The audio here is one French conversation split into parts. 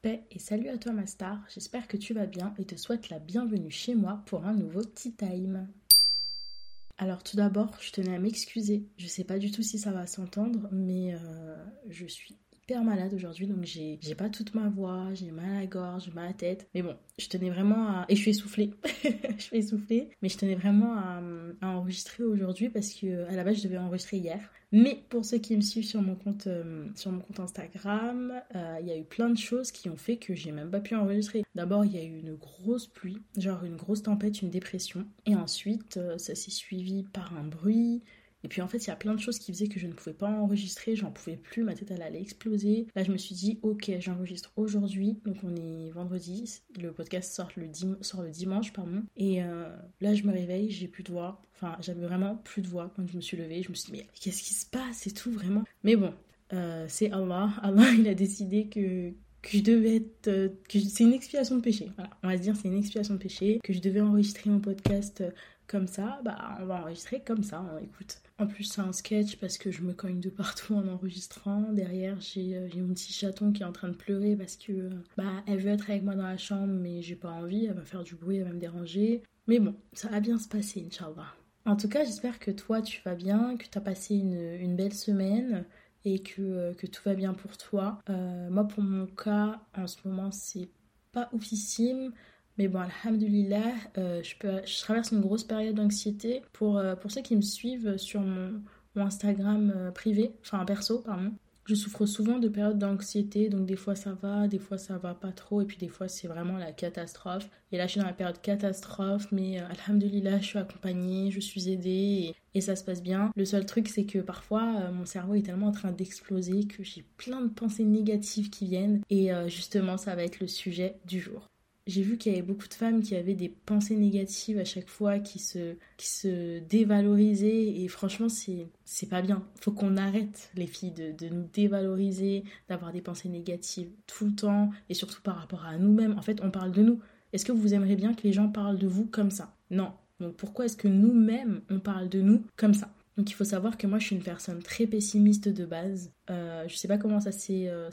Paix et salut à toi ma star, j'espère que tu vas bien et te souhaite la bienvenue chez moi pour un nouveau Tea Time. Alors tout d'abord, je tenais à m'excuser, je sais pas du tout si ça va s'entendre, mais euh, je suis hyper malade aujourd'hui, donc j'ai pas toute ma voix, j'ai mal à la gorge, j'ai mal à la tête. Mais bon, je tenais vraiment à... Et je suis essoufflée. je suis essoufflée. Mais je tenais vraiment à, enregistrer aujourd'hui parce que à la base, je devais enregistrer hier. Mais pour ceux qui me suivent sur mon compte, euh, sur mon compte Instagram, euh, il y a eu plein de choses qui ont fait que j'ai même pas pu enregistrer. D'abord, il y a eu une grosse pluie, genre une grosse tempête, une dépression. Et ensuite, euh, ça s'est suivi par un bruit, et puis en fait, il y a plein de choses qui faisaient que je ne pouvais pas enregistrer, j'en pouvais plus, ma tête allait exploser. Là, je me suis dit, ok, j'enregistre aujourd'hui, donc on est vendredi, le podcast sort le, sort le dimanche, pardon. Et euh, là, je me réveille, j'ai plus de voix. Enfin, j'avais vraiment plus de voix quand je me suis levée. Je me suis dit, mais qu'est-ce qui se passe et tout, vraiment? Mais bon, euh, c'est Allah. Allah, il a décidé que, que je devais être. Euh, que c'est une expiation de péché. Voilà, on va se dire, c'est une expiation de péché. Que je devais enregistrer mon podcast comme ça, bah on va enregistrer comme ça, hein, écoute. En plus c'est un sketch parce que je me cogne de partout en enregistrant. Derrière j'ai euh, mon petit chaton qui est en train de pleurer parce que euh, bah elle veut être avec moi dans la chambre mais j'ai pas envie, elle va faire du bruit, elle va me déranger. Mais bon, ça va bien se passer, Inch'Allah. En tout cas, j'espère que toi tu vas bien, que tu as passé une, belle semaine et que, euh, que, tout va bien pour toi. moi pour mon cas, en ce moment c'est pas oufissime. Mais bon, alhamdulillah, euh, je, traverse une grosse période d'anxiété. Pour, euh, pour ceux qui me suivent sur mon, Instagram euh, privé, enfin perso, pardon, je souffre souvent de périodes d'anxiété, donc des fois ça va, des fois ça va pas trop, et puis des fois c'est vraiment la catastrophe. Et là je suis dans la période catastrophe, mais alhamdulillah je suis accompagnée, je suis aidée, et, ça se passe bien. Le seul truc c'est que parfois mon cerveau est tellement en train d'exploser que j'ai plein de pensées négatives qui viennent, et justement ça va être le sujet du jour j'ai vu qu'il y avait beaucoup de femmes qui avaient des pensées négatives à chaque fois, qui se, qui se dévalorisaient. Et franchement, c'est, pas bien. Faut qu'on arrête, les filles, de, de nous dévaloriser, d'avoir des pensées négatives tout le temps, et surtout par rapport à nous-mêmes. En fait, on parle de nous. Est-ce que vous aimeriez bien que les gens parlent de vous comme ça? Non. Donc pourquoi est-ce que nous-mêmes, on parle de nous comme ça? Donc il faut savoir que moi je suis une personne très pessimiste de base. Euh, je sais pas comment ça s'est euh,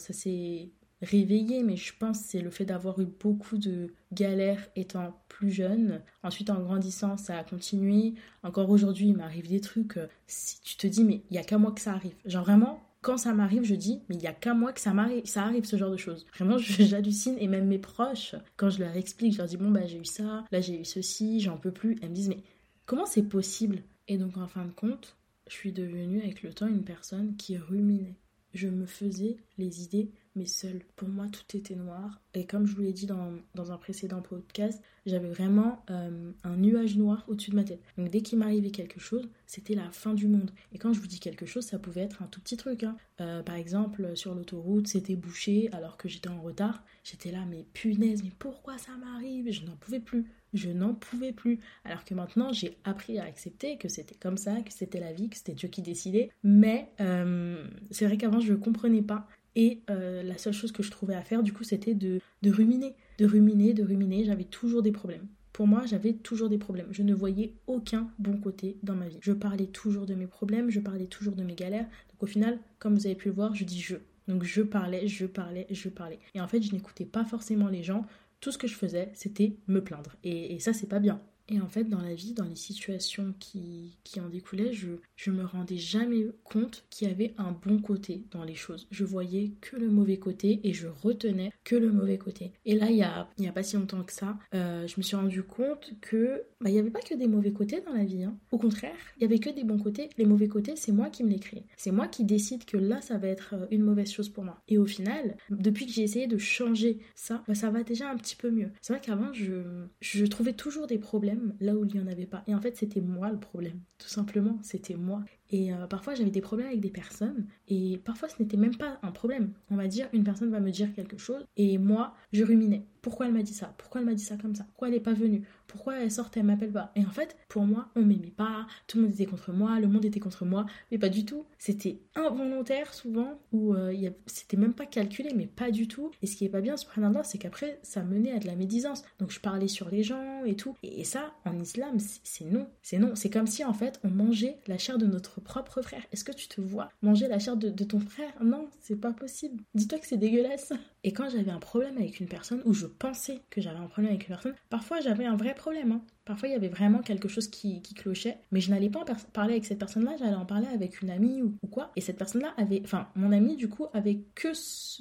réveillée, mais je pense c'est le fait d'avoir eu beaucoup de galères étant plus jeune. Ensuite, en grandissant, ça a continué. Encore aujourd'hui, il m'arrive des trucs. Euh, si tu te dis, mais il y a qu'à moi que ça arrive. Genre vraiment, quand ça m'arrive, je dis, mais il y a qu'à moi que ça m'arrive, ça arrive ce genre de choses. Vraiment, j'hallucine et même mes proches, quand je leur explique, je leur dis, bon bah j'ai eu ça, là j'ai eu ceci, j'en peux plus. Elles me disent, mais comment c'est possible? Et donc en fin de compte, je suis devenue avec le temps une personne qui ruminait. Je me faisais les idées mais seule. Pour moi, tout était noir. Et comme je vous l'ai dit dans, dans, un précédent podcast, j'avais vraiment euh, un nuage noir au-dessus de ma tête. Donc dès qu'il m'arrivait quelque chose, c'était la fin du monde. Et quand je vous dis quelque chose, ça pouvait être un tout petit truc. Hein. Euh, par exemple, sur l'autoroute, c'était bouché alors que j'étais en retard. J'étais là, mais punaise, mais pourquoi ça m'arrive? Je n'en pouvais plus. Je n'en pouvais plus. Alors que maintenant, j'ai appris à accepter que c'était comme ça, que c'était la vie, que c'était Dieu qui décidait. Mais euh, c'est vrai qu'avant, je ne comprenais pas. Et euh, la seule chose que je trouvais à faire, du coup, c'était de, ruminer. De ruminer, de ruminer. J'avais toujours des problèmes. Pour moi, j'avais toujours des problèmes. Je ne voyais aucun bon côté dans ma vie. Je parlais toujours de mes problèmes, je parlais toujours de mes galères. Donc au final, comme vous avez pu le voir, je dis je. Donc je parlais, je parlais, je parlais. Et en fait, je n'écoutais pas forcément les gens. Tout ce que je faisais, c'était me plaindre. Et ça, c'est pas bien. Et en fait, dans la vie, dans les situations qui, qui en découlaient, je, je me rendais jamais compte qu'il y avait un bon côté dans les choses. Je voyais que le mauvais côté et je retenais que le mauvais côté. Et là, il y a, y a pas si longtemps que ça, euh, je me suis rendu compte que bah, il n'y avait pas que des mauvais côtés dans la vie. Hein. Au contraire, il y avait que des bons côtés. Les mauvais côtés, c'est moi qui me les crée. C'est moi qui décide que là, ça va être euh, une mauvaise chose pour moi. Et au final, depuis que j'ai essayé de changer ça, bah, ça va déjà un petit peu mieux. C'est vrai qu'avant, je, je trouvais toujours des problèmes là où il n'y en avait pas. Et en fait, c'était moi le problème. Tout simplement, c'était moi. Et euh, parfois, j'avais des problèmes avec des personnes. Et parfois, ce n'était même pas un problème. On va dire, une personne va me dire quelque chose. Et moi, je ruminais. Pourquoi elle m'a dit ça? Pourquoi elle m'a dit ça comme ça? Pourquoi elle n'est pas venue? Pourquoi elle sort et elle m'appelle pas? Et en fait, pour moi, on m'aimait pas. Tout le monde était contre moi. Le monde était contre moi. Mais pas du tout. C'était involontaire souvent. Ou euh, c'était même pas calculé, mais pas du tout. Et ce qui est pas bien, subhanallah, c'est qu'après, ça menait à de la médisance. Donc, je parlais sur les gens et tout. Et, ça, en islam, c'est non. C'est non. C'est comme si, en fait, on mangeait la chair de notre propre frère. Est-ce que tu te vois manger la chair de, ton frère? Non, c'est pas possible. Dis-toi que c'est dégueulasse. Et quand j'avais un problème avec une personne, ou je pensais que j'avais un problème avec une personne, parfois j'avais un vrai problème. Hein. Parfois, il y avait vraiment quelque chose qui, clochait, mais je n'allais pas en parler avec cette personne-là, j'allais en parler avec une amie ou, quoi. Et cette personne-là avait, enfin, mon amie, du coup, avait que,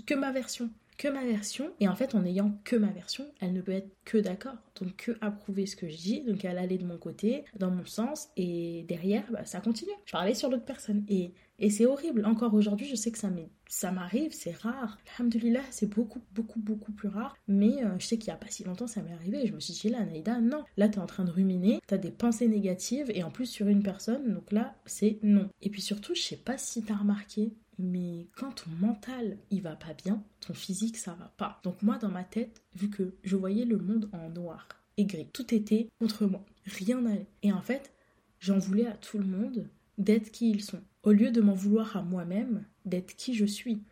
que ma version que ma version, et en fait en ayant que ma version, elle ne peut être que d'accord, donc que approuver ce que je dis, donc elle allait de mon côté, dans mon sens, et derrière, bah, ça continue. Je parlais sur l'autre personne, et, et c'est horrible. Encore aujourd'hui, je sais que ça m'arrive, c'est rare. Alhamdulillah, c'est beaucoup, beaucoup, beaucoup plus rare, mais euh, je sais qu'il n'y a pas si longtemps, ça m'est arrivé, et je me suis dit, là, Naïda, non, là, t'es en train de ruminer, t'as des pensées négatives, et en plus sur une personne, donc là, c'est non. Et puis surtout, je sais pas si t'as remarqué, mais quand ton mental il va pas bien, ton physique ça va pas. Donc moi dans ma tête, vu que je voyais le monde en noir et gris, tout était contre moi, rien n'allait. Et en fait, j'en voulais à tout le monde d'être qui ils sont, au lieu de m'en vouloir à moi-même d'être qui je suis.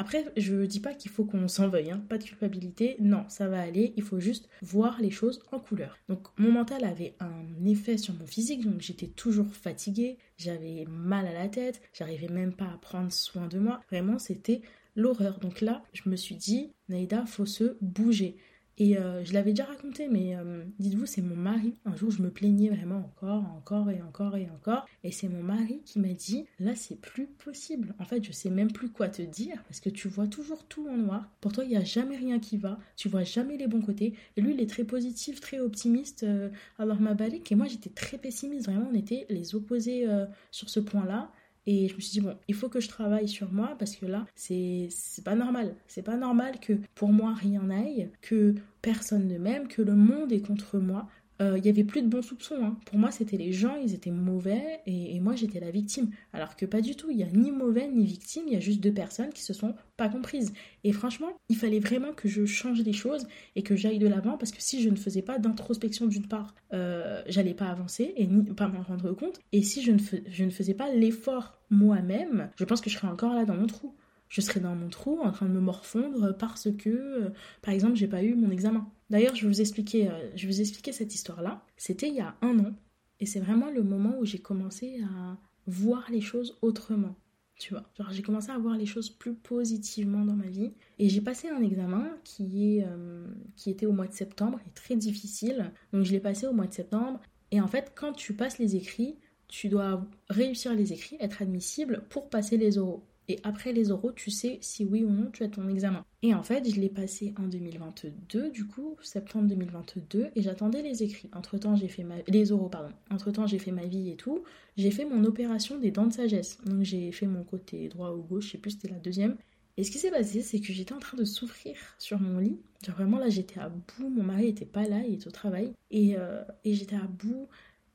Après, je dis pas qu'il faut qu'on s'en veuille, hein, pas de culpabilité, non, ça va aller, il faut juste voir les choses en couleur. Donc mon mental avait un effet sur mon physique, donc j'étais toujours fatiguée, j'avais mal à la tête, j'arrivais même pas à prendre soin de moi, vraiment c'était l'horreur. Donc là, je me suis dit, Naïda, faut se bouger. Et euh, je l'avais déjà raconté, mais euh, dites-vous, c'est mon mari. Un jour, je me plaignais vraiment encore, encore et encore et encore. Et c'est mon mari qui m'a dit, là, c'est plus possible. En fait, je sais même plus quoi te dire parce que tu vois toujours tout en noir. Pour toi, il n'y a jamais rien qui va. Tu vois jamais les bons côtés. Et lui, il est très positif, très optimiste. Euh, alors, ma balique. Et moi, j'étais très pessimiste. Vraiment, on était les opposés sur ce point-là. Et je me suis dit, bon, il faut que je travaille sur moi parce que là, c'est pas normal. C'est pas normal que pour moi rien n'aille, que personne ne m'aime, que le monde est contre moi. Euh, il y avait plus de bons soupçons. Hein. Pour moi, c'était les gens, ils étaient mauvais et, moi, j'étais la victime. Alors que pas du tout. Il y a ni mauvais ni victime. Il y a juste deux personnes qui se sont pas comprises. Et franchement, il fallait vraiment que je change les choses et que j'aille de l'avant parce que si je ne faisais pas d'introspection d'une part, euh, j'allais pas avancer et ni pas m'en rendre compte. Et si je ne, je ne faisais pas l'effort moi-même, je pense que je serais encore là dans mon trou je serais dans mon trou en train de me morfondre parce que, euh, par exemple, j'ai pas eu mon examen. D'ailleurs, je vais vous expliquer, euh, je vous cette histoire-là. C'était il y a un an et c'est vraiment le moment où j'ai commencé à voir les choses autrement. Tu vois, j'ai commencé à voir les choses plus positivement dans ma vie et j'ai passé un examen euh, qui était au mois de septembre et très difficile. Donc je l'ai passé au mois de septembre et en fait quand tu passes les écrits, tu dois réussir les écrits, être admissible pour passer les oraux. Et après les oraux, tu sais si oui ou non tu as ton examen. Et en fait, je l'ai passé en 2022, du coup, septembre 2022, et j'attendais les écrits. Entre-temps, j'ai fait ma... Les pardon. Entre-temps, j'ai fait ma vie et tout. J'ai fait mon opération des dents de sagesse. Donc j'ai fait mon côté droit ou gauche, je sais plus, c'était la deuxième. Et ce qui s'est passé, c'est que j'étais en train de souffrir sur mon lit. Genre vraiment là, j'étais à bout. Mon mari était pas là, il était au travail. Et, euh, et j'étais à bout.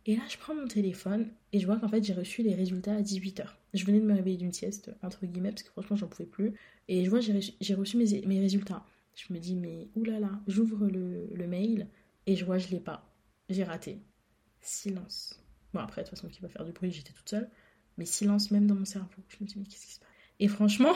Et là, je prends mon téléphone et je vois qu'en fait, j'ai reçu les résultats à 18h. Je venais de me réveiller d'une sieste, entre guillemets, parce que franchement, j'en pouvais plus. Et je vois, j'ai reçu mes, résultats. Je me dis, mais oulala, j'ouvre le, le, mail et je vois, je l'ai pas. J'ai raté. Silence. Bon, après, de toute façon, qui va faire du bruit, j'étais toute seule. Mais silence même dans mon cerveau. Je me dis, mais qu'est-ce qui se passe? Et franchement,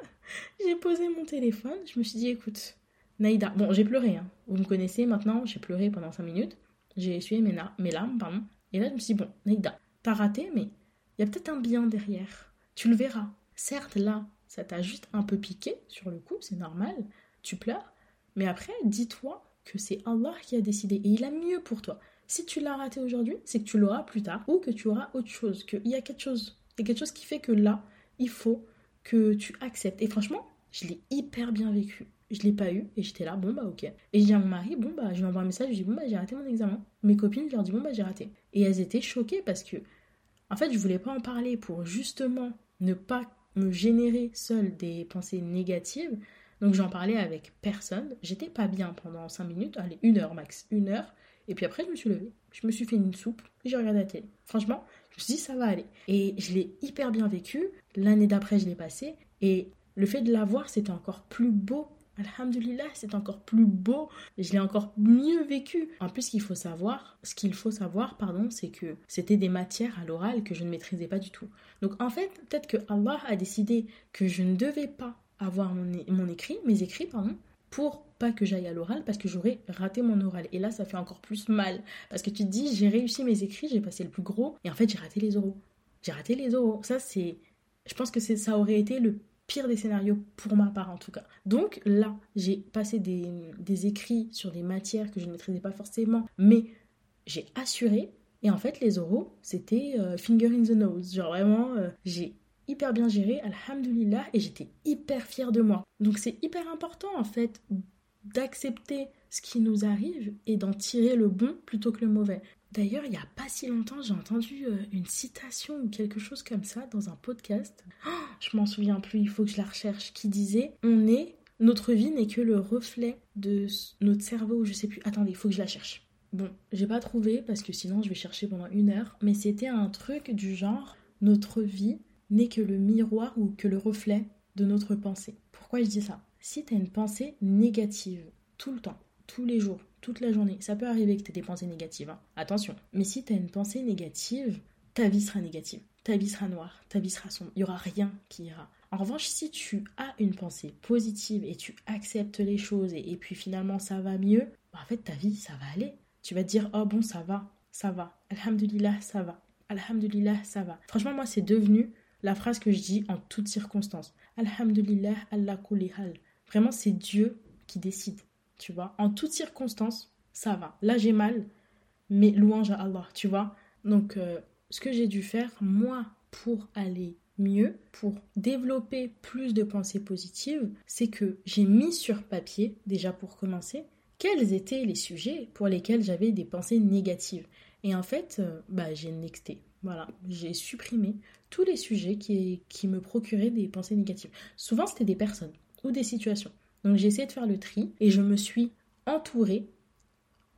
j'ai posé mon téléphone. Je me suis dit, écoute, Naïda. Bon, j'ai pleuré, hein. Vous me connaissez maintenant, j'ai pleuré pendant 5 minutes. J'ai essuyé mes, mes, larmes, pardon. Et là, je me suis dit, bon, Naïda, t'as raté, mais il y a peut-être un bien derrière. Tu le verras. Certes, là, ça t'a juste un peu piqué sur le coup, c'est normal. Tu pleures. Mais après, dis-toi que c'est Allah qui a décidé et il a mieux pour toi. Si tu l'as raté aujourd'hui, c'est que tu l'auras plus tard ou que tu auras autre chose, qu'il y a quelque chose. Il y a quelque chose qui fait que là, il faut que tu acceptes. Et franchement, je l'ai hyper bien vécu je l'ai pas eu et j'étais là, bon bah ok. Et je dis à mon mari, bon bah je lui envoie un message, je dis bon bah j'ai raté mon examen. Mes copines, je leur dis bon bah j'ai raté. Et elles étaient choquées parce que, en fait, je voulais pas en parler pour justement ne pas me générer seule des pensées négatives. Donc j'en parlais avec personne. J'étais pas bien pendant 5 minutes, allez, une heure max, une heure. Et puis après, je me suis levée. Je me suis fait une soupe et j'ai regardé la télé. Franchement, je me suis dit, ça va aller. Et je l'ai hyper bien vécu. L'année d'après, je l'ai passé. Et le fait de l'avoir, c'était encore plus beau Alhamdulillah, c'est encore plus beau, je l'ai encore mieux vécu. En plus, qu'il faut savoir, ce qu'il faut savoir, pardon, c'est que c'était des matières à l'oral que je ne maîtrisais pas du tout. Donc en fait, peut-être que Allah a décidé que je ne devais pas avoir mon, écrit, mes écrits, pardon, pour pas que j'aille à l'oral parce que j'aurais raté mon oral. Et là, ça fait encore plus mal parce que tu te dis, j'ai réussi mes écrits, j'ai passé le plus gros et en fait, j'ai raté les oraux. J'ai raté les oraux. Ça, c'est. Je pense que ça aurait été le pire des scénarios pour ma part en tout cas. Donc là, j'ai passé des, écrits sur des matières que je ne maîtrisais pas forcément, mais j'ai assuré. Et en fait, les oraux, c'était euh, finger in the nose. Genre vraiment, euh, j'ai hyper bien géré, alhamdulillah, et j'étais hyper fière de moi. Donc c'est hyper important en fait d'accepter ce qui nous arrive et d'en tirer le bon plutôt que le mauvais. D'ailleurs, il n'y a pas si longtemps, j'ai entendu euh, une citation ou quelque chose comme ça dans un podcast. Oh, je m'en souviens plus, il faut que je la recherche, qui disait On est, notre vie n'est que le reflet de notre cerveau, je sais plus. Attendez, il faut que je la cherche. Bon, j'ai pas trouvé parce que sinon je vais chercher pendant une heure, mais c'était un truc du genre Notre vie n'est que le miroir ou que le reflet de notre pensée. Pourquoi je dis ça? Si tu as une pensée négative tout le temps, tous les jours, toute la journée. Ça peut arriver que tu aies des pensées négatives, hein. attention. Mais si tu as une pensée négative, ta vie sera négative. Ta vie sera noire, ta vie sera sombre. Il n'y aura rien qui ira. En revanche, si tu as une pensée positive et tu acceptes les choses et, puis finalement ça va mieux, bah, en fait ta vie ça va aller. Tu vas te dire oh bon ça va, ça va. Alhamdulillah ça va. Alhamdulillah ça va. Franchement moi c'est devenu la phrase que je dis en toutes circonstances. Alhamdulillah Allah hal. Vraiment c'est Dieu qui décide tu vois. En toutes circonstances, ça va. Là, j'ai mal, mais louange à Allah, tu vois. Donc, euh, ce que j'ai dû faire, moi, pour aller mieux, pour développer plus de pensées positives, c'est que j'ai mis sur papier, déjà pour commencer, quels étaient les sujets pour lesquels j'avais des pensées négatives. Et en fait, euh, bah, j'ai nexté. Voilà, j'ai supprimé tous les sujets qui, qui me procuraient des pensées négatives. Souvent, c'était des personnes ou des situations. Donc j'ai essayé de faire le tri et je me suis entourée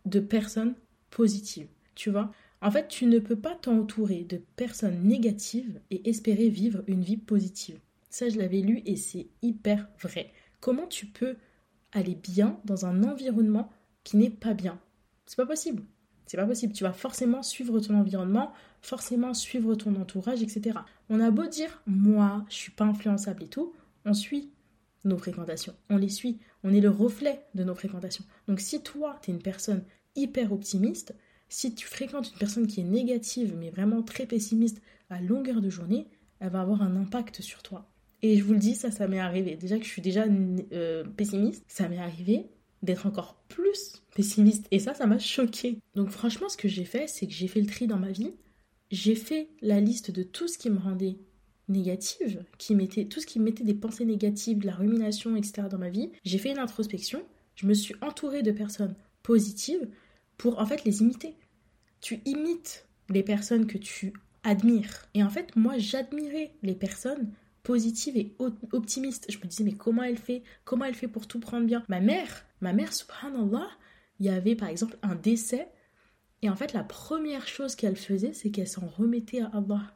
de personnes positives. Tu vois En fait, tu ne peux pas t'entourer de personnes négatives et espérer vivre une vie positive. Ça, je l'avais lu et c'est hyper vrai. Comment tu peux aller bien dans un environnement qui n'est pas bien? C'est pas possible. C'est pas possible. Tu vas forcément suivre ton environnement, forcément suivre ton entourage, etc. On a beau dire, moi, je suis pas influençable et tout, on suit nos fréquentations. On les suit. On est le reflet de nos fréquentations. Donc si toi, tu es une personne hyper optimiste, si tu fréquentes une personne qui est négative, mais vraiment très pessimiste à longueur de journée, elle va avoir un impact sur toi. Et je vous le dis, ça, ça m'est arrivé. Déjà que je suis déjà euh, pessimiste, ça m'est arrivé d'être encore plus pessimiste. Et ça, ça m'a choqué. Donc franchement, ce que j'ai fait, c'est que j'ai fait le tri dans ma vie. J'ai fait la liste de tout ce qui me rendait négative, qui mettait, tout ce qui mettait des pensées négatives, de la rumination, etc. dans ma vie, j'ai fait une introspection, je me suis entourée de personnes positives pour en fait les imiter. Tu imites les personnes que tu admires. Et en fait, moi, j'admirais les personnes positives et optimistes. Je me disais, mais comment elle fait? Comment elle fait pour tout prendre bien? Ma mère, ma mère, subhanallah, il y avait par exemple un décès. Et en fait, la première chose qu'elle faisait, c'est qu'elle s'en remettait à Allah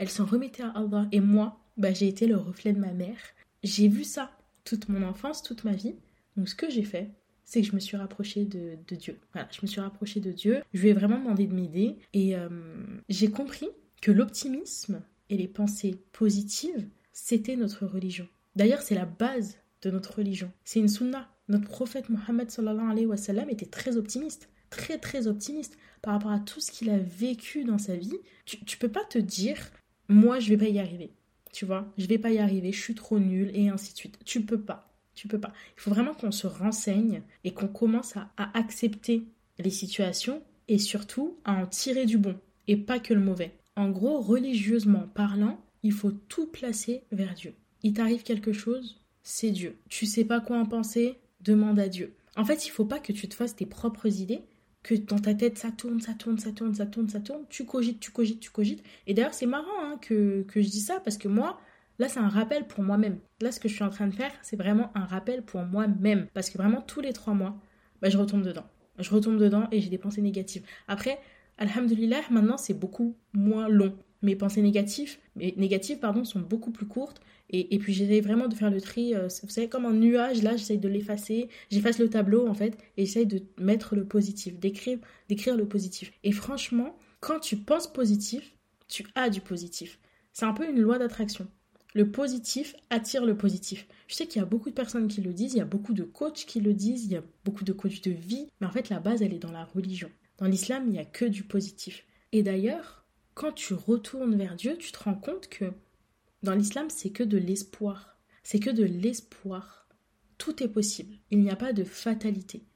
elle s'en remettait à Allah. Et moi, bah, j'ai été le reflet de ma mère. J'ai vu ça toute mon enfance, toute ma vie. Donc ce que j'ai fait, c'est que je me suis rapprochée de, Dieu. Voilà, je me suis rapprochée de Dieu. Je lui ai vraiment demandé de m'aider. Et euh, j'ai compris que l'optimisme et les pensées positives, c'était notre religion. D'ailleurs, c'est la base de notre religion. C'est une sunna. Notre prophète Mohammed était très optimiste. Très très optimiste par rapport à tout ce qu'il a vécu dans sa vie. Tu, tu peux pas te dire moi, je vais pas y arriver. Tu vois, je vais pas y arriver, je suis trop nulle et ainsi de suite. Tu peux pas. Tu peux pas. Il faut vraiment qu'on se renseigne et qu'on commence à, accepter les situations et surtout à en tirer du bon et pas que le mauvais. En gros, religieusement parlant, il faut tout placer vers Dieu. Il t'arrive quelque chose, c'est Dieu. Tu sais pas quoi en penser, demande à Dieu. En fait, il faut pas que tu te fasses tes propres idées, que dans ta tête ça tourne, ça tourne, ça tourne, ça tourne, ça tourne, tu cogites, tu cogites, tu cogites. Et d'ailleurs, c'est marrant hein, que, que, je dis ça parce que moi, là, c'est un rappel pour moi-même. Là, ce que je suis en train de faire, c'est vraiment un rappel pour moi-même. Parce que vraiment, tous les trois mois, bah, je retombe dedans. Je retombe dedans et j'ai des pensées négatives. Après, Alhamdulillah, maintenant, c'est beaucoup moins long mes pensées négatives, négatives pardon, sont beaucoup plus courtes. Et, et puis j'essaie vraiment de faire le tri. Euh, vous savez, comme un nuage, là, j'essaie de l'effacer. J'efface le tableau, en fait, et j'essaie de mettre le positif, d'écrire, d'écrire le positif. Et franchement, quand tu penses positif, tu as du positif. C'est un peu une loi d'attraction. Le positif attire le positif. Je sais qu'il y a beaucoup de personnes qui le disent, il y a beaucoup de coachs qui le disent, il y a beaucoup de coachs de vie, mais en fait la base elle est dans la religion. Dans l'islam, il n'y a que du positif. Et d'ailleurs, quand tu retournes vers Dieu, tu te rends compte que dans l'islam, c'est que de l'espoir. C'est que de l'espoir. Tout est possible. Il n'y a pas de fatalité.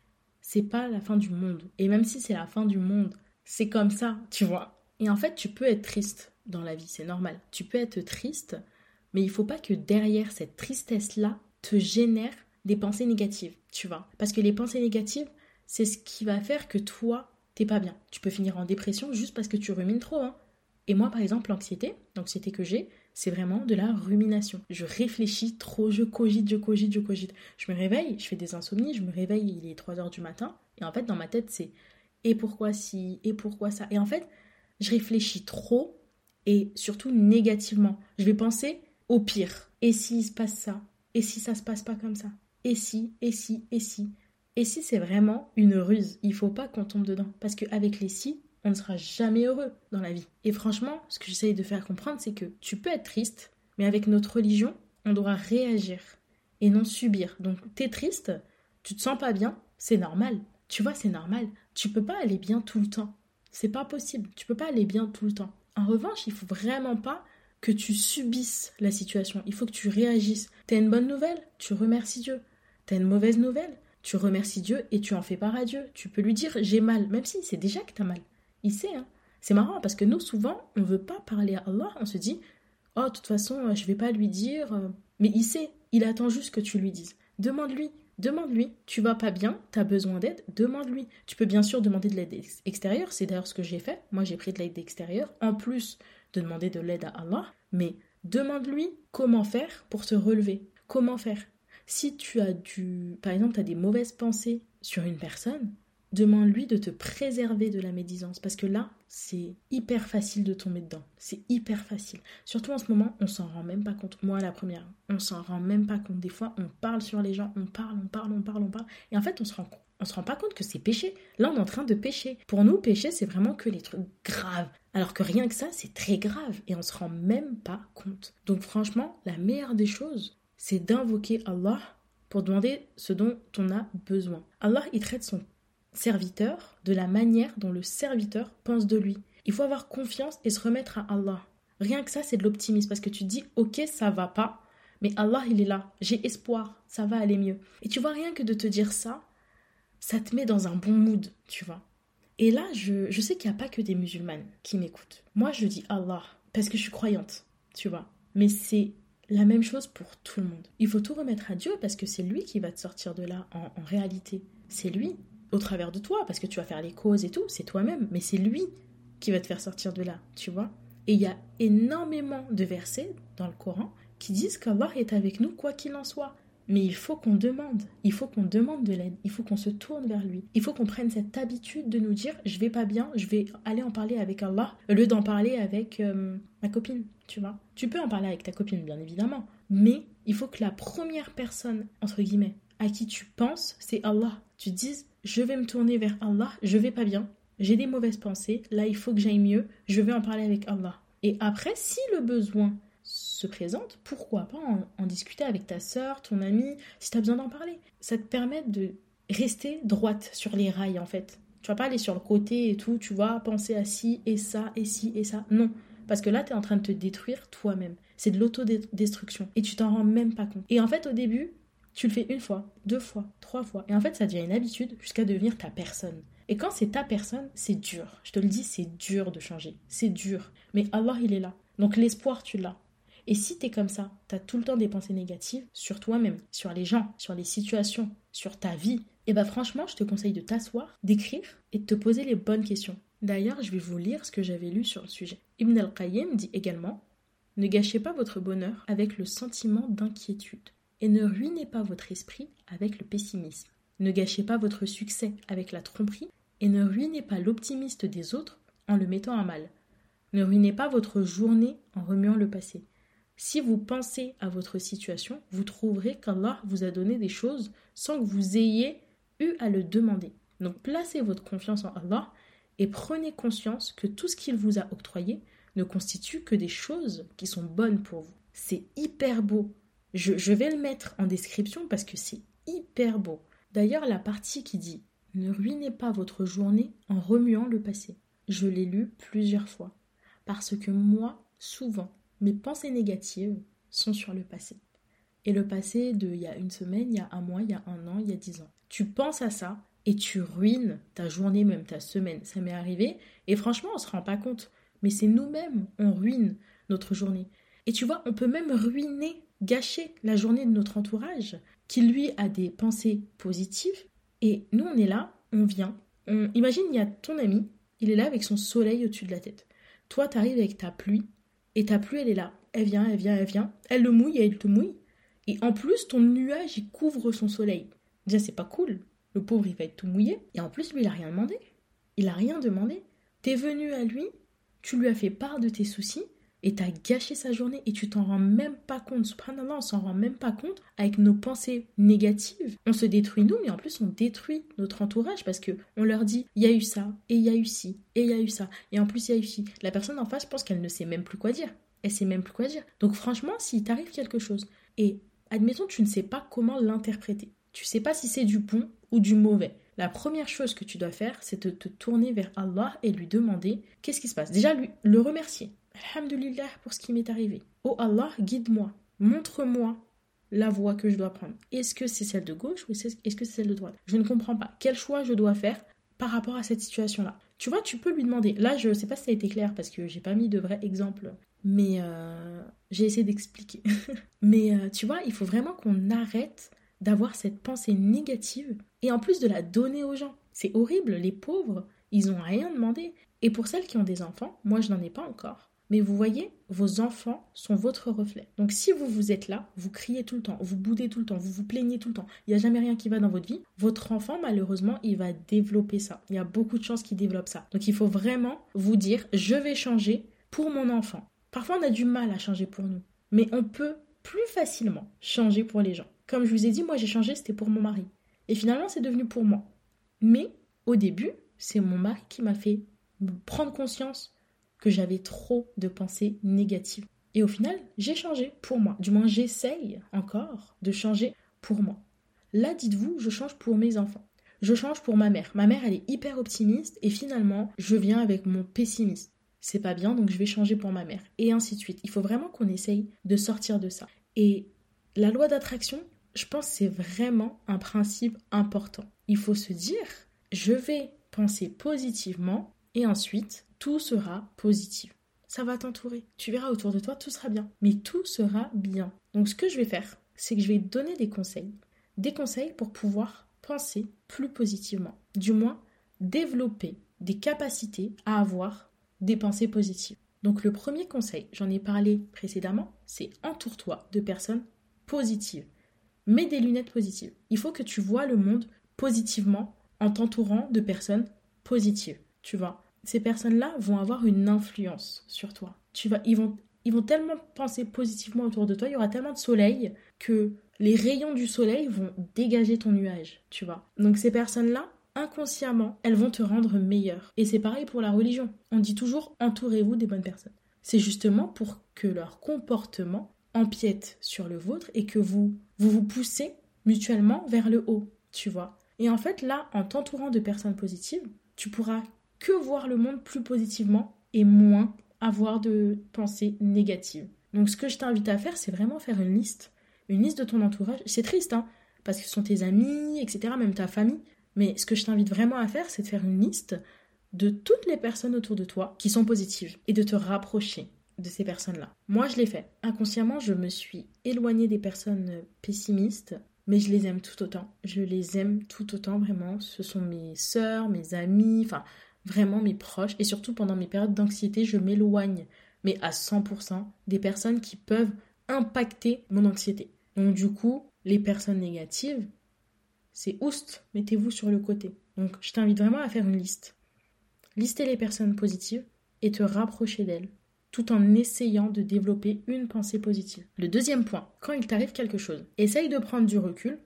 C'est pas la fin du monde. Et même si c'est la fin du monde, c'est comme ça, tu vois. Et en fait, tu peux être triste dans la vie, c'est normal. Tu peux être triste, mais il faut pas que derrière cette tristesse-là te génère des pensées négatives, tu vois. Parce que les pensées négatives, c'est ce qui va faire que toi, t'es pas bien. Tu peux finir en dépression juste parce que tu rumines trop. Hein. Et moi, par exemple, l'anxiété, l'anxiété que j'ai, c'est vraiment de la rumination. Je réfléchis trop, je cogite, je cogite, je cogite. Je me réveille, je fais des insomnies, je me réveille, il est 3 heures du matin, et en fait, dans ma tête, c'est et pourquoi si, et pourquoi ça? Et en fait, je réfléchis trop, et surtout négativement. Je vais penser au pire. Et s'il se passe ça? Et si ça se passe pas comme ça? Et si Et si Et si? Et si c'est vraiment une ruse? Il faut pas qu'on tombe dedans. Parce qu'avec les si, on ne sera jamais heureux dans la vie. Et franchement, ce que j'essaye de faire comprendre, c'est que tu peux être triste, mais avec notre religion, on doit réagir et non subir. Donc, t'es triste, tu te sens pas bien, c'est normal. Tu vois, c'est normal. Tu peux pas aller bien tout le temps. C'est pas possible. Tu peux pas aller bien tout le temps. En revanche, il faut vraiment pas que tu subisses la situation. Il faut que tu réagisses. T'as une bonne nouvelle, tu remercies Dieu. T'as une mauvaise nouvelle, tu remercies Dieu et tu en fais part à Dieu. Tu peux lui dire j'ai mal, même si c'est déjà que t'as mal. Il sait, hein. C'est marrant parce que nous, souvent, on ne veut pas parler à Allah. On se dit, oh, de toute façon, euh, je ne vais pas lui dire. Euh. Mais il sait, il attend juste que tu lui dises. Demande-lui, demande-lui. Tu vas pas bien, tu as besoin d'aide, demande-lui. Tu peux bien sûr demander de l'aide extérieure. C'est d'ailleurs ce que j'ai fait. Moi, j'ai pris de l'aide extérieure, en plus de demander de l'aide à Allah. Mais demande-lui comment faire pour se relever. Comment faire? Si tu as du. Par exemple, tu as des mauvaises pensées sur une personne, demande-lui de te préserver de la médisance parce que là, c'est hyper facile de tomber dedans. C'est hyper facile. Surtout en ce moment, on s'en rend même pas compte. Moi, la première, on s'en rend même pas compte. Des fois, on parle sur les gens, on parle, on parle, on parle, on parle. Et en fait, on se rend on se rend pas compte que c'est péché. Là, on est en train de pécher. Pour nous, péché, c'est vraiment que les trucs graves. Alors que rien que ça, c'est très grave. Et on se rend même pas compte. Donc franchement, la meilleure des choses, c'est d'invoquer Allah pour demander ce dont on a besoin. Allah, il traite son serviteur de la manière dont le serviteur pense de lui. Il faut avoir confiance et se remettre à Allah. Rien que ça, c'est de l'optimisme parce que tu dis, ok, ça va pas, mais Allah, il est là. J'ai espoir, ça va aller mieux. Et tu vois, rien que de te dire ça, ça te met dans un bon mood, tu vois. Et là, je, je sais qu'il n'y a pas que des musulmanes qui m'écoutent. Moi, je dis Allah parce que je suis croyante, tu vois. Mais c'est la même chose pour tout le monde. Il faut tout remettre à Dieu parce que c'est lui qui va te sortir de là en réalité. C'est lui au travers de toi, parce que tu vas faire les causes et tout, c'est toi-même, mais c'est lui qui va te faire sortir de là, tu vois. Et il y a énormément de versets dans le Coran qui disent qu'Allah est avec nous quoi qu'il en soit. Mais il faut qu'on demande, il faut qu'on demande de l'aide, il faut qu'on se tourne vers lui. Il faut qu'on prenne cette habitude de nous dire je vais pas bien, je vais aller en parler avec Allah au lieu d'en parler avec euh, ma copine, tu vois. Tu peux en parler avec ta copine bien évidemment, mais il faut que la première personne entre guillemets à qui tu penses, c'est Allah. Tu dises je vais me tourner vers Allah, je vais pas bien, j'ai des mauvaises pensées, là il faut que j'aille mieux, je vais en parler avec Allah. Et après, si le besoin se présente, pourquoi pas en, discuter avec ta soeur, ton ami, si tu as besoin d'en parler. Ça te permet de rester droite sur les rails en fait. Tu vas pas aller sur le côté et tout, tu vas penser à ci et ça et ci et ça. Non. Parce que là, tu es en train de te détruire toi-même. C'est de l'autodestruction. Et tu t'en rends même pas compte. Et en fait, au début, tu le fais une fois, deux fois, trois fois. Et en fait, ça devient une habitude jusqu'à devenir ta personne. Et quand c'est ta personne, c'est dur. Je te le dis, c'est dur de changer. C'est dur. Mais Allah, il est là. Donc l'espoir, tu l'as. Et si t'es comme ça, t'as tout le temps des pensées négatives sur toi-même, sur les gens, sur les situations, sur ta vie, et bah franchement, je te conseille de t'asseoir, d'écrire et de te poser les bonnes questions. D'ailleurs, je vais vous lire ce que j'avais lu sur le sujet. Ibn al-Qayyim dit également Ne gâchez pas votre bonheur avec le sentiment d'inquiétude et ne ruinez pas votre esprit avec le pessimisme. Ne gâchez pas votre succès avec la tromperie et ne ruinez pas l'optimiste des autres en le mettant à mal. Ne ruinez pas votre journée en remuant le passé. Si vous pensez à votre situation, vous trouverez qu'Allah vous a donné des choses sans que vous ayez eu à le demander. Donc placez votre confiance en Allah et prenez conscience que tout ce qu'il vous a octroyé ne constitue que des choses qui sont bonnes pour vous. C'est hyper beau je, vais le mettre en description parce que c'est hyper beau. D'ailleurs, la partie qui dit Ne ruinez pas votre journée en remuant le passé. Je l'ai lu plusieurs fois. Parce que moi, souvent, mes pensées négatives sont sur le passé. Et le passé de il y a une semaine, il y a un mois, il y a un an, il y a dix ans. Tu penses à ça et tu ruines ta journée, même ta semaine. Ça m'est arrivé et franchement, on se rend pas compte. Mais c'est nous-mêmes, on ruine notre journée. Et tu vois, on peut même ruiner, gâcher la journée de notre entourage qui lui a des pensées positives. Et nous, on est là, on vient. On... Imagine, il y a ton ami, il est là avec son soleil au-dessus de la tête. Toi, tu arrives avec ta pluie et ta pluie, elle est là. Elle vient, elle vient, elle vient. Elle le mouille et elle te mouille. Et en plus, ton nuage, il couvre son soleil. Déjà, c'est pas cool. Le pauvre, il va être tout mouillé. Et en plus, lui, il a rien demandé. Il a rien demandé. T'es venu à lui, tu lui as fait part de tes soucis, et t'as gâché sa journée et tu t'en rends même pas compte. Subhanallah, on s'en rend même pas compte avec nos pensées négatives. On se détruit nous, mais en plus on détruit notre entourage parce que on leur dit il y a eu ça et il y a eu ci et il y a eu ça et en plus il y a eu ci. La personne en face pense qu'elle ne sait même plus quoi dire. Elle sait même plus quoi dire. Donc franchement, s'il t'arrive quelque chose et admettons tu ne sais pas comment l'interpréter, tu sais pas si c'est du bon ou du mauvais. La première chose que tu dois faire, c'est de te tourner vers Allah et lui demander qu'est-ce qui se passe? Déjà, lui, le remercier. Alhamdulillah pour ce qui m'est arrivé. Oh Allah, guide-moi, montre-moi la voie que je dois prendre. Est-ce que c'est celle de gauche ou est-ce que c'est celle de droite? Je ne comprends pas. Quel choix je dois faire par rapport à cette situation-là? Tu vois, tu peux lui demander. Là, je ne sais pas si ça a été clair parce que j'ai pas mis de vrais exemples. Mais euh, j'ai essayé d'expliquer. mais euh, tu vois, il faut vraiment qu'on arrête d'avoir cette pensée négative et en plus de la donner aux gens. C'est horrible, les pauvres, ils n'ont rien demandé. Et pour celles qui ont des enfants, moi je n'en ai pas encore. Mais vous voyez, vos enfants sont votre reflet. Donc si vous vous êtes là, vous criez tout le temps, vous boudez tout le temps, vous vous plaignez tout le temps, il n'y a jamais rien qui va dans votre vie, votre enfant malheureusement il va développer ça. Il y a beaucoup de chances qu'il développe ça. Donc il faut vraiment vous dire, je vais changer pour mon enfant. Parfois on a du mal à changer pour nous, mais on peut plus facilement changer pour les gens. Comme je vous ai dit, moi j'ai changé, c'était pour mon mari. Et finalement c'est devenu pour moi. Mais au début, c'est mon mari qui m'a fait prendre conscience que j'avais trop de pensées négatives. Et au final, j'ai changé pour moi. Du moins, j'essaye encore de changer pour moi. Là, dites-vous, je change pour mes enfants. Je change pour ma mère. Ma mère, elle est hyper optimiste et finalement, je viens avec mon pessimisme. C'est pas bien, donc je vais changer pour ma mère. Et ainsi de suite. Il faut vraiment qu'on essaye de sortir de ça. Et la loi d'attraction, je pense c'est vraiment un principe important. Il faut se dire, je vais penser positivement et ensuite tout sera positif. Ça va t'entourer. Tu verras autour de toi, tout sera bien. Mais tout sera bien. Donc ce que je vais faire, c'est que je vais donner des conseils. Des conseils pour pouvoir penser plus positivement. Du moins, développer des capacités à avoir des pensées positives. Donc le premier conseil, j'en ai parlé précédemment, c'est entoure-toi de personnes positives. Mets des lunettes positives. Il faut que tu vois le monde positivement en t'entourant de personnes positives. Tu vois, ces personnes-là vont avoir une influence sur toi. Tu vas, ils, vont, ils vont tellement penser positivement autour de toi, il y aura tellement de soleil que les rayons du soleil vont dégager ton nuage, tu vois. Donc ces personnes-là, inconsciemment, elles vont te rendre meilleur. Et c'est pareil pour la religion. On dit toujours entourez-vous des bonnes personnes. C'est justement pour que leur comportement empiète sur le vôtre et que vous vous, vous poussez mutuellement vers le haut, tu vois. Et en fait, là, en t'entourant de personnes positives, tu pourras que voir le monde plus positivement et moins avoir de pensées négatives. Donc ce que je t'invite à faire, c'est vraiment faire une liste. Une liste de ton entourage. C'est triste, hein, parce que ce sont tes amis, etc., même ta famille. Mais ce que je t'invite vraiment à faire, c'est de faire une liste de toutes les personnes autour de toi qui sont positives et de te rapprocher de ces personnes-là. Moi, je l'ai fait. Inconsciemment, je me suis éloignée des personnes pessimistes, mais je les aime tout autant. Je les aime tout autant, vraiment. Ce sont mes sœurs, mes amis, enfin, vraiment mes proches et surtout pendant mes périodes d'anxiété, je m'éloigne, mais à 100% des personnes qui peuvent impacter mon anxiété. Donc du coup, les personnes négatives, c'est oust, mettez-vous sur le côté. Donc je t'invite vraiment à faire une liste. Lister les personnes positives et te rapprocher d'elles, tout en essayant de développer une pensée positive. Le deuxième point, quand il t'arrive quelque chose, essaye de prendre du recul,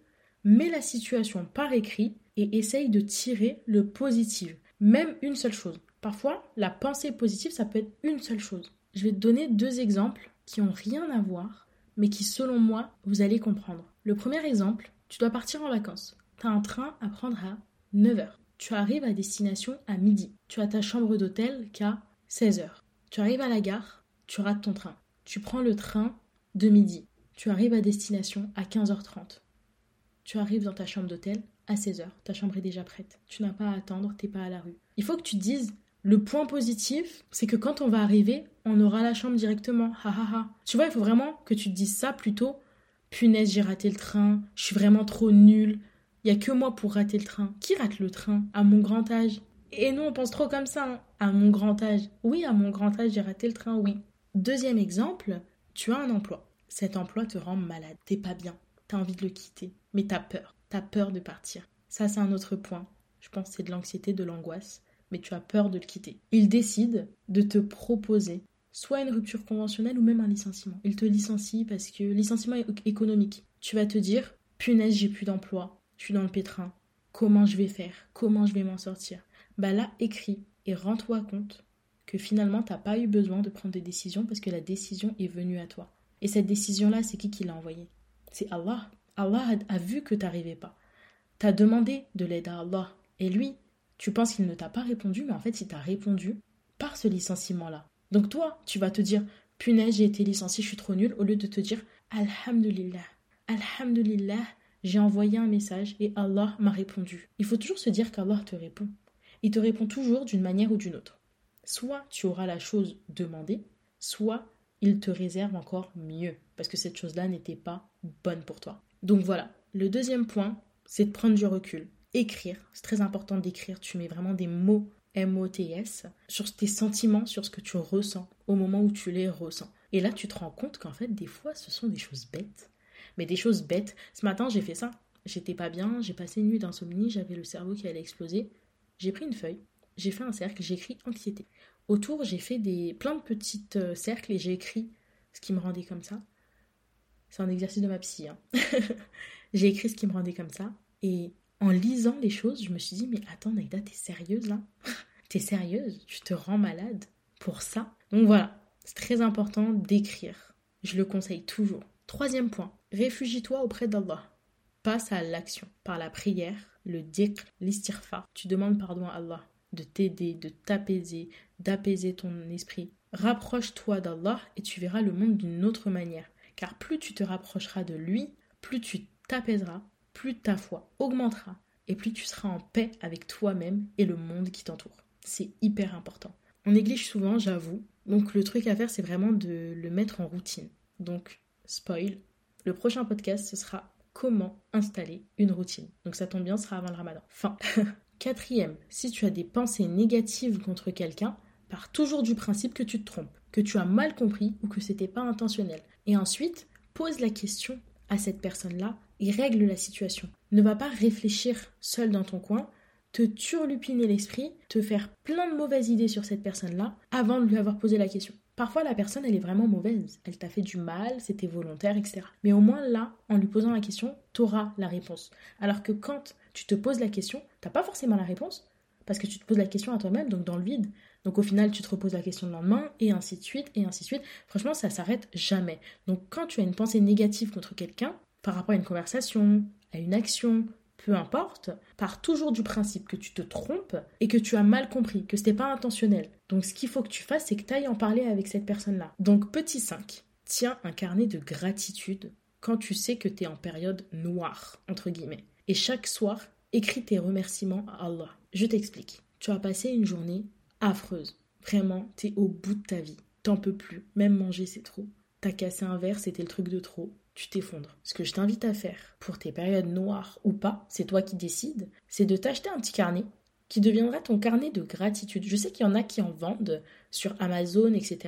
mets la situation par écrit et essaye de tirer le positif même une seule chose. Parfois, la pensée positive, ça peut être une seule chose. Je vais te donner deux exemples qui n'ont rien à voir, mais qui, selon moi, vous allez comprendre. Le premier exemple, tu dois partir en vacances. Tu as un train à prendre à 9h. Tu arrives à destination à midi. Tu as ta chambre d'hôtel qu'à 16h. Tu arrives à la gare, tu rates ton train. Tu prends le train de midi. Tu arrives à destination à 15h30. Tu arrives dans ta chambre d'hôtel à 16h. Ta chambre est déjà prête. Tu n'as pas à attendre, t'es pas à la rue. Il faut que tu dises le point positif, c'est que quand on va arriver, on aura la chambre directement. Ha ha ha. Tu vois, il faut vraiment que tu te dises ça plutôt. Punaise, j'ai raté le train. Je suis vraiment trop nulle. Il y a que moi pour rater le train. Qui rate le train à mon grand âge? Et nous, on pense trop comme ça. Hein. À mon grand âge. Oui, à mon grand âge, j'ai raté le train, oui. Deuxième exemple, tu as un emploi. Cet emploi te rend malade. T'es pas bien. T'as envie de le quitter. Mais t'as peur. T'as peur de partir. Ça, c'est un autre point. Je pense que c'est de l'anxiété, de l'angoisse. Mais tu as peur de le quitter. Il décide de te proposer soit une rupture conventionnelle ou même un licenciement. Il te licencie parce que licenciement économique. Tu vas te dire, punaise, j'ai plus d'emploi. Je suis dans le pétrin. Comment je vais faire? Comment je vais m'en sortir? Bah là, écris et rends-toi compte que finalement, tu n'as pas eu besoin de prendre des décisions parce que la décision est venue à toi. Et cette décision-là, c'est qui qui l'a envoyée? C'est Allah. Allah a, vu que tu n'arrivais pas. Tu as demandé de l'aide à Allah. Et lui, tu penses qu'il ne t'a pas répondu, mais en fait, il t'a répondu par ce licenciement-là. Donc toi, tu vas te dire, punaise, j'ai été licencié, je suis trop nul, au lieu de te dire, Alhamdulillah, Alhamdulillah, j'ai envoyé un message et Allah m'a répondu. Il faut toujours se dire qu'Allah te répond. Il te répond toujours d'une manière ou d'une autre. Soit tu auras la chose demandée, soit il te réserve encore mieux, parce que cette chose-là n'était pas bonne pour toi. Donc voilà, le deuxième point, c'est de prendre du recul. Écrire, c'est très important d'écrire, tu mets vraiment des mots M-O-T-S, sur tes sentiments, sur ce que tu ressens au moment où tu les ressens. Et là, tu te rends compte qu'en fait, des fois, ce sont des choses bêtes. Mais des choses bêtes. Ce matin, j'ai fait ça. J'étais pas bien, j'ai passé une nuit d'insomnie, j'avais le cerveau qui allait exploser. J'ai pris une feuille, j'ai fait un cercle, j'ai écrit anxiété. Autour, j'ai fait des plein de petits euh, cercles et j'ai écrit ce qui me rendait comme ça. C'est un exercice de ma psy. Hein. j'ai écrit ce qui me rendait comme ça. Et en lisant les choses, je me suis dit, mais attends, Naïda, t'es sérieuse là T'es sérieuse? Tu te rends malade pour ça? Donc voilà, c'est très important d'écrire. Je le conseille toujours. Troisième point, réfugie-toi auprès d'Allah. Passe à l'action par la prière, le dhikr, l'istirfa. Tu demandes pardon à Allah de t'aider, de t'apaiser, d'apaiser ton esprit. Rapproche-toi d'Allah et tu verras le monde d'une autre manière. Car plus tu te rapprocheras de lui, plus tu t'apaiseras, plus ta foi augmentera et plus tu seras en paix avec toi-même et le monde qui t'entoure. C'est hyper important. On néglige souvent, j'avoue. Donc le truc à faire, c'est vraiment de le mettre en routine. Donc, spoil, le prochain podcast, ce sera comment installer une routine. Donc ça tombe bien, ce sera avant le ramadan. Fin. Quatrième, si tu as des pensées négatives contre quelqu'un, pars toujours du principe que tu te trompes, que tu as mal compris ou que c'était pas intentionnel. Et ensuite, pose la question à cette personne-là et règle la situation. Ne va pas réfléchir seul dans ton coin, te turlupiner l'esprit, te faire plein de mauvaises idées sur cette personne-là avant de lui avoir posé la question. Parfois, la personne, elle est vraiment mauvaise. Elle t'a fait du mal, c'était volontaire, etc. Mais au moins là, en lui posant la question, tu auras la réponse. Alors que quand tu te poses la question, t'as pas forcément la réponse, parce que tu te poses la question à toi-même, donc dans le vide. Donc au final, tu te reposes la question le lendemain, et ainsi de suite, et ainsi de suite. Franchement, ça s'arrête jamais. Donc quand tu as une pensée négative contre quelqu'un, par rapport à une conversation, à une action, peu importe, pars toujours du principe que tu te trompes et que tu as mal compris, que ce n'était pas intentionnel. Donc ce qu'il faut que tu fasses, c'est que tu ailles en parler avec cette personne-là. Donc petit 5, tiens un carnet de gratitude quand tu sais que tu es en période noire, entre guillemets. Et chaque soir, écris tes remerciements à Allah. Je t'explique. Tu as passé une journée affreuse. Vraiment, tu es au bout de ta vie. T'en peux plus. Même manger, c'est trop. T'as cassé un verre, c'était le truc de trop tu t'effondres. Ce que je t'invite à faire pour tes périodes noires ou pas, c'est toi qui décides, c'est de t'acheter un petit carnet qui deviendra ton carnet de gratitude. Je sais qu'il y en a qui en vendent sur Amazon, etc.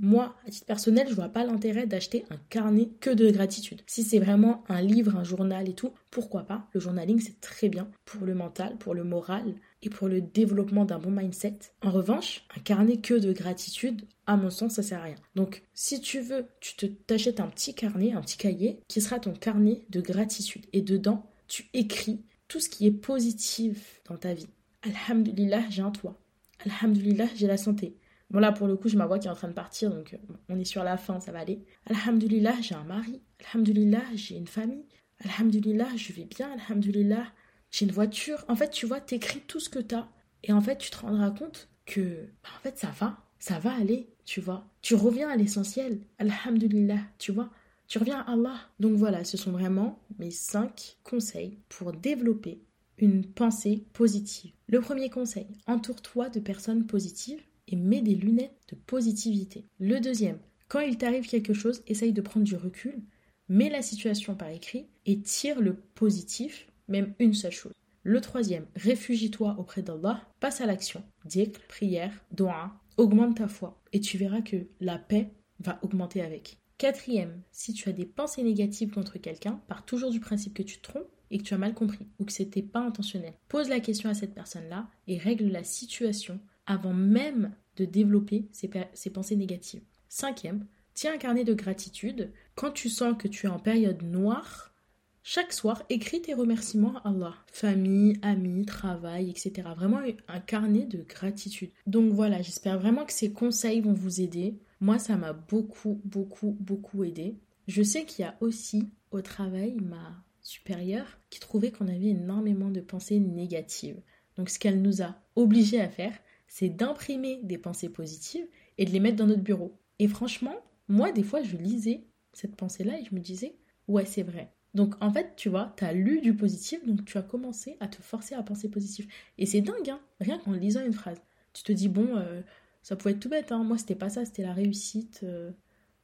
Moi, à titre personnel, je vois pas l'intérêt d'acheter un carnet que de gratitude. Si c'est vraiment un livre, un journal et tout, pourquoi pas? Le journaling, c'est très bien pour le mental, pour le moral et pour le développement d'un bon mindset. En revanche, un carnet que de gratitude, à mon sens, ça sert à rien. Donc, si tu veux, tu te t'achètes un petit carnet, un petit cahier qui sera ton carnet de gratitude et dedans, tu écris tout ce qui est positif dans ta vie. Alhamdulillah, j'ai un toit. Alhamdulillah, j'ai la santé. Bon là pour le coup j'ai ma voix qui est en train de partir donc euh, on est sur la fin, ça va aller. Alhamdulillah j'ai un mari. Alhamdulillah j'ai une famille. Alhamdulillah je vais bien. Alhamdulillah j'ai une voiture. En fait tu vois t'écris tout ce que t'as et en fait tu te rendras compte que bah, en fait ça va. ça va aller, tu vois. Tu reviens à l'essentiel. Alhamdulillah, tu vois. Tu reviens à Allah. Donc voilà, ce sont vraiment mes cinq conseils pour développer une pensée positive. Le premier conseil, entoure-toi de personnes positives et mets des lunettes de positivité. Le deuxième, quand il t'arrive quelque chose, essaye de prendre du recul, mets la situation par écrit et tire le positif, même une seule chose. Le troisième, réfugie-toi auprès d'Allah, passe à l'action. Dhikr, prière, doa, augmente ta foi et tu verras que la paix va augmenter avec. Quatrième, si tu as des pensées négatives contre quelqu'un, pars toujours du principe que tu te trompes et que tu as mal compris ou que c'était pas intentionnel. Pose la question à cette personne-là et règle la situation avant même de développer ses, pensées négatives. Cinquième, tiens un carnet de gratitude. Quand tu sens que tu es en période noire, chaque soir, écris tes remerciements à Allah. Famille, amis, travail, etc. Vraiment un carnet de gratitude. Donc voilà, j'espère vraiment que ces conseils vont vous aider. Moi, ça m'a beaucoup, beaucoup, beaucoup aidé. Je sais qu'il y a aussi au travail ma supérieure qui trouvait qu'on avait énormément de pensées négatives. Donc ce qu'elle nous a obligés à faire, c'est d'imprimer des pensées positives et de les mettre dans notre bureau. Et franchement, moi, des fois, je lisais cette pensée-là et je me disais, ouais, c'est vrai. Donc en fait, tu vois, tu as lu du positif, donc tu as commencé à te forcer à penser positif. Et c'est dingue, hein rien qu'en lisant une phrase. Tu te dis, bon, euh, ça pouvait être tout bête, hein moi c'était pas ça, c'était la réussite, euh,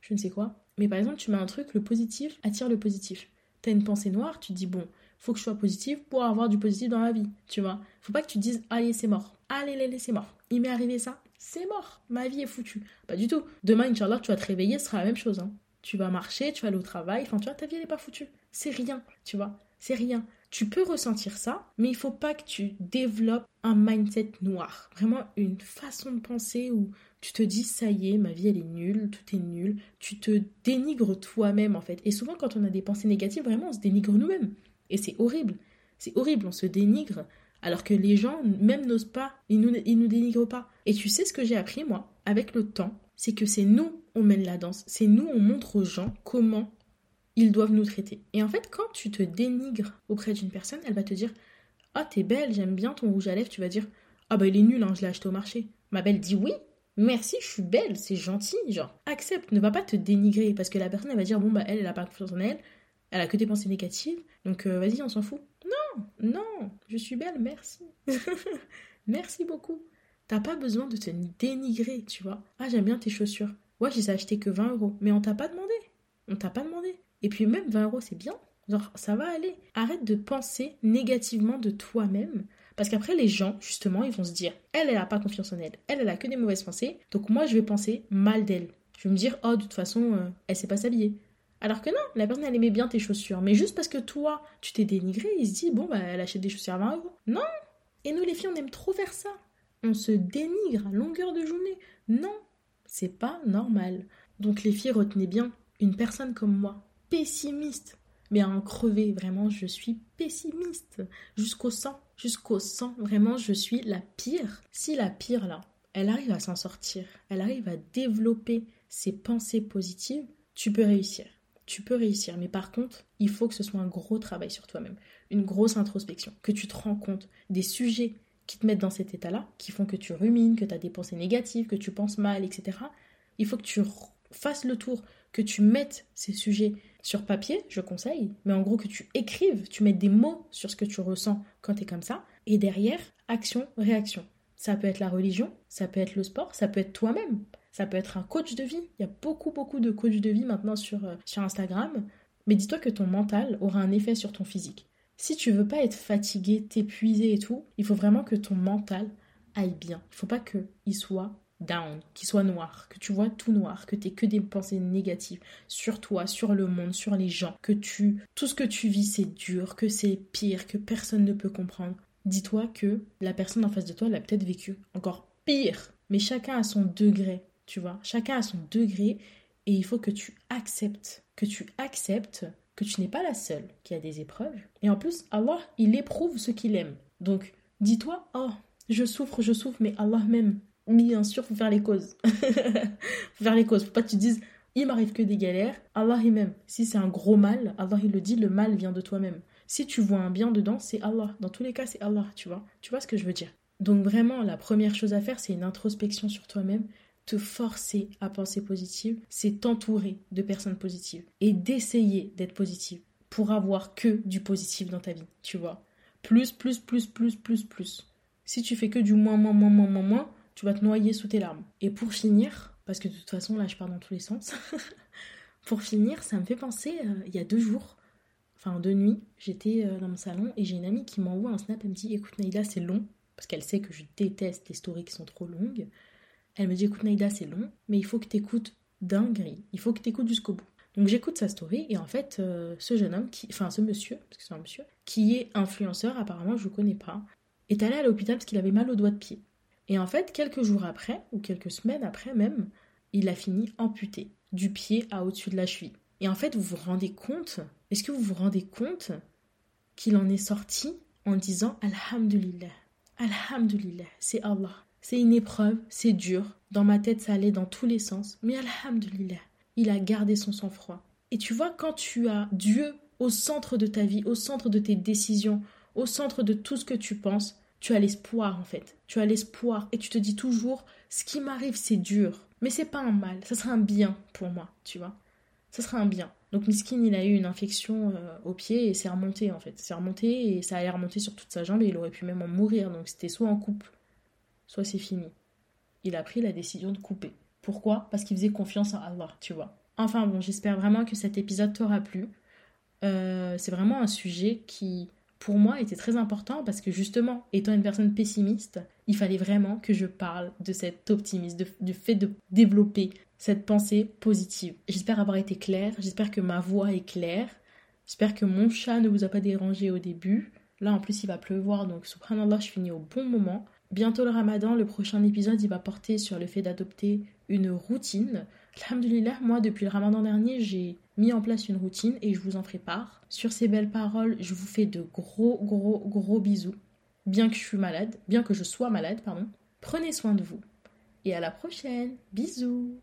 je ne sais quoi. Mais par exemple, tu mets un truc, le positif attire le positif. Tu as une pensée noire, tu te dis, bon, faut que je sois positif pour avoir du positif dans la vie, tu vois. Faut pas que tu dises, allez, c'est mort. Allez, allez, c'est mort. Il m'est arrivé ça, c'est mort. Ma vie est foutue. Pas du tout. Demain, Inch'Allah, tu vas te réveiller, ce sera la même chose. Hein. Tu vas marcher, tu vas aller au travail, enfin, tu vois, ta vie, elle n'est pas foutue. C'est rien, tu vois. C'est rien. Tu peux ressentir ça, mais il faut pas que tu développes un mindset noir. Vraiment une façon de penser où tu te dis ça y est, ma vie elle est nulle, tout est nul. Tu te dénigres toi-même en fait. Et souvent quand on a des pensées négatives, vraiment on se dénigre nous-mêmes. Et c'est horrible. C'est horrible, on se dénigre alors que les gens même n'osent pas, ils nous, ils nous dénigrent pas. Et tu sais ce que j'ai appris moi avec le temps, c'est que c'est nous on mène la danse, c'est nous on montre aux gens comment ils doivent nous traiter. Et en fait, quand tu te dénigres auprès d'une personne, elle va te dire Ah, t'es belle, j'aime bien ton rouge à lèvres. Tu vas dire Ah, bah il est nul, hein, je l'ai acheté au marché. Ma belle dit Oui, merci, je suis belle, c'est gentil. Genre, accepte, ne va pas te dénigrer parce que la personne, elle va dire Bon, bah elle, elle a pas confiance en elle, elle a que des pensées négatives, donc euh, vas-y, on s'en fout. Non, non, je suis belle, merci. merci beaucoup. T'as pas besoin de te dénigrer, tu vois. Ah, j'aime bien tes chaussures. Ouais, je les ai achetées que 20 euros. Mais on t'a pas demandé. On t'a pas demandé. Et puis même 20 euros, c'est bien. Genre, ça va aller. Arrête de penser négativement de toi-même. Parce qu'après, les gens, justement, ils vont se dire, elle, elle n'a pas confiance en elle. Elle, elle a que des mauvaises pensées. Donc moi, je vais penser mal d'elle. Je vais me dire, oh, de toute façon, euh, elle sait pas s'habiller. Alors que non, la personne, elle aimait bien tes chaussures. Mais juste parce que toi, tu t'es dénigré, il se dit, bon, bah, elle achète des chaussures à 20 euros. Non Et nous, les filles, on aime trop faire ça. On se dénigre à longueur de journée. Non, c'est pas normal. Donc les filles, retenez bien, une personne comme moi, pessimiste. Mais à en crever, vraiment, je suis pessimiste. Jusqu'au sang, jusqu'au sang, vraiment, je suis la pire. Si la pire, là, elle arrive à s'en sortir, elle arrive à développer ses pensées positives, tu peux réussir. Tu peux réussir, mais par contre, il faut que ce soit un gros travail sur toi-même, une grosse introspection, que tu te rends compte des sujets qui te mettent dans cet état-là, qui font que tu rumines, que tu as des pensées négatives, que tu penses mal, etc. Il faut que tu fasses le tour, que tu mettes ces sujets sur papier, je conseille, mais en gros que tu écrives, tu mets des mots sur ce que tu ressens quand tu es comme ça, et derrière, action, réaction. Ça peut être la religion, ça peut être le sport, ça peut être toi-même, ça peut être un coach de vie. Il y a beaucoup, beaucoup de coachs de vie maintenant sur, euh, sur Instagram, mais dis-toi que ton mental aura un effet sur ton physique. Si tu veux pas être fatigué, t'épuiser et tout, il faut vraiment que ton mental aille bien. Il faut pas qu'il soit down, qui soit noir, que tu vois tout noir, que t'aies que des pensées négatives sur toi, sur le monde, sur les gens, que tu tout ce que tu vis c'est dur, que c'est pire, que personne ne peut comprendre. Dis-toi que la personne en face de toi l'a peut-être vécu encore pire, mais chacun a son degré, tu vois, chacun a son degré et il faut que tu acceptes, que tu acceptes que tu n'es pas la seule qui a des épreuves. Et en plus, Allah, il éprouve ce qu'il aime. Donc, dis-toi, oh, je souffre, je souffre, mais Allah m'aime bien sûr, faut faire les causes. faut faire les causes. Faut pas que tu dises, il m'arrive que des galères. Allah il m'aime. Si c'est un gros mal, Allah il le dit, le mal vient de toi-même. Si tu vois un bien dedans, c'est Allah. Dans tous les cas, c'est Allah, tu vois. Tu vois ce que je veux dire? Donc vraiment, la première chose à faire, c'est une introspection sur toi-même. Te forcer à penser positive, c'est t'entourer de personnes positives et d'essayer d'être positive pour avoir que du positif dans ta vie, tu vois. Plus, plus, plus, plus, plus, plus. Si tu fais que du moins, moins, moins, moins, moins, moins, tu vas te noyer sous tes larmes. Et pour finir, parce que de toute façon, là, je pars dans tous les sens, pour finir, ça me fait penser, euh, il y a deux jours, enfin deux nuits, j'étais euh, dans mon salon et j'ai une amie qui m'envoie un snap, elle me dit, écoute Naïda, c'est long, parce qu'elle sait que je déteste les stories qui sont trop longues. Elle me dit, écoute Naïda, c'est long, mais il faut que tu écoutes dinguerie, il faut que tu écoutes jusqu'au bout. Donc j'écoute sa story et en fait, euh, ce jeune homme, qui, enfin ce monsieur, parce que c'est un monsieur, qui est influenceur, apparemment je ne connais pas, est allé à l'hôpital parce qu'il avait mal au doigt de pied. Et en fait, quelques jours après, ou quelques semaines après même, il a fini amputé, du pied à au-dessus de la cheville. Et en fait, vous vous rendez compte, est-ce que vous vous rendez compte qu'il en est sorti en disant Alhamdulillah, Alhamdulillah, c'est Allah. C'est une épreuve, c'est dur. Dans ma tête, ça allait dans tous les sens. Mais Alhamdulillah, il a gardé son sang-froid. Et tu vois, quand tu as Dieu au centre de ta vie, au centre de tes décisions, au centre de tout ce que tu penses, tu as l'espoir en fait. Tu as l'espoir et tu te dis toujours ce qui m'arrive c'est dur, mais c'est pas un mal, ça sera un bien pour moi, tu vois. Ça sera un bien. Donc Miskin, il a eu une infection euh, au pied et c'est remonté en fait. C'est remonté et ça allait remonter sur toute sa jambe et il aurait pu même en mourir. Donc c'était soit en coupe, soit c'est fini. Il a pris la décision de couper. Pourquoi? Parce qu'il faisait confiance en Allah, tu vois. Enfin bon, j'espère vraiment que cet épisode t'aura plu. Euh, c'est vraiment un sujet qui, pour moi, était très important parce que justement, étant une personne pessimiste, il fallait vraiment que je parle de cet optimisme, du fait de développer cette pensée positive. J'espère avoir été claire, j'espère que ma voix est claire, j'espère que mon chat ne vous a pas dérangé au début. Là, en plus, il va pleuvoir, donc subhanallah, je finis au bon moment. Bientôt le ramadan, le prochain épisode, il va porter sur le fait d'adopter une routine. Alhamdulillah, moi, depuis le ramadan dernier, j'ai mis en place une routine et je vous en ferai part. Sur ces belles paroles, je vous fais de gros, gros, gros bisous. Bien que je suis malade, bien que je sois malade, pardon. Prenez soin de vous. Et à la prochaine. Bisous.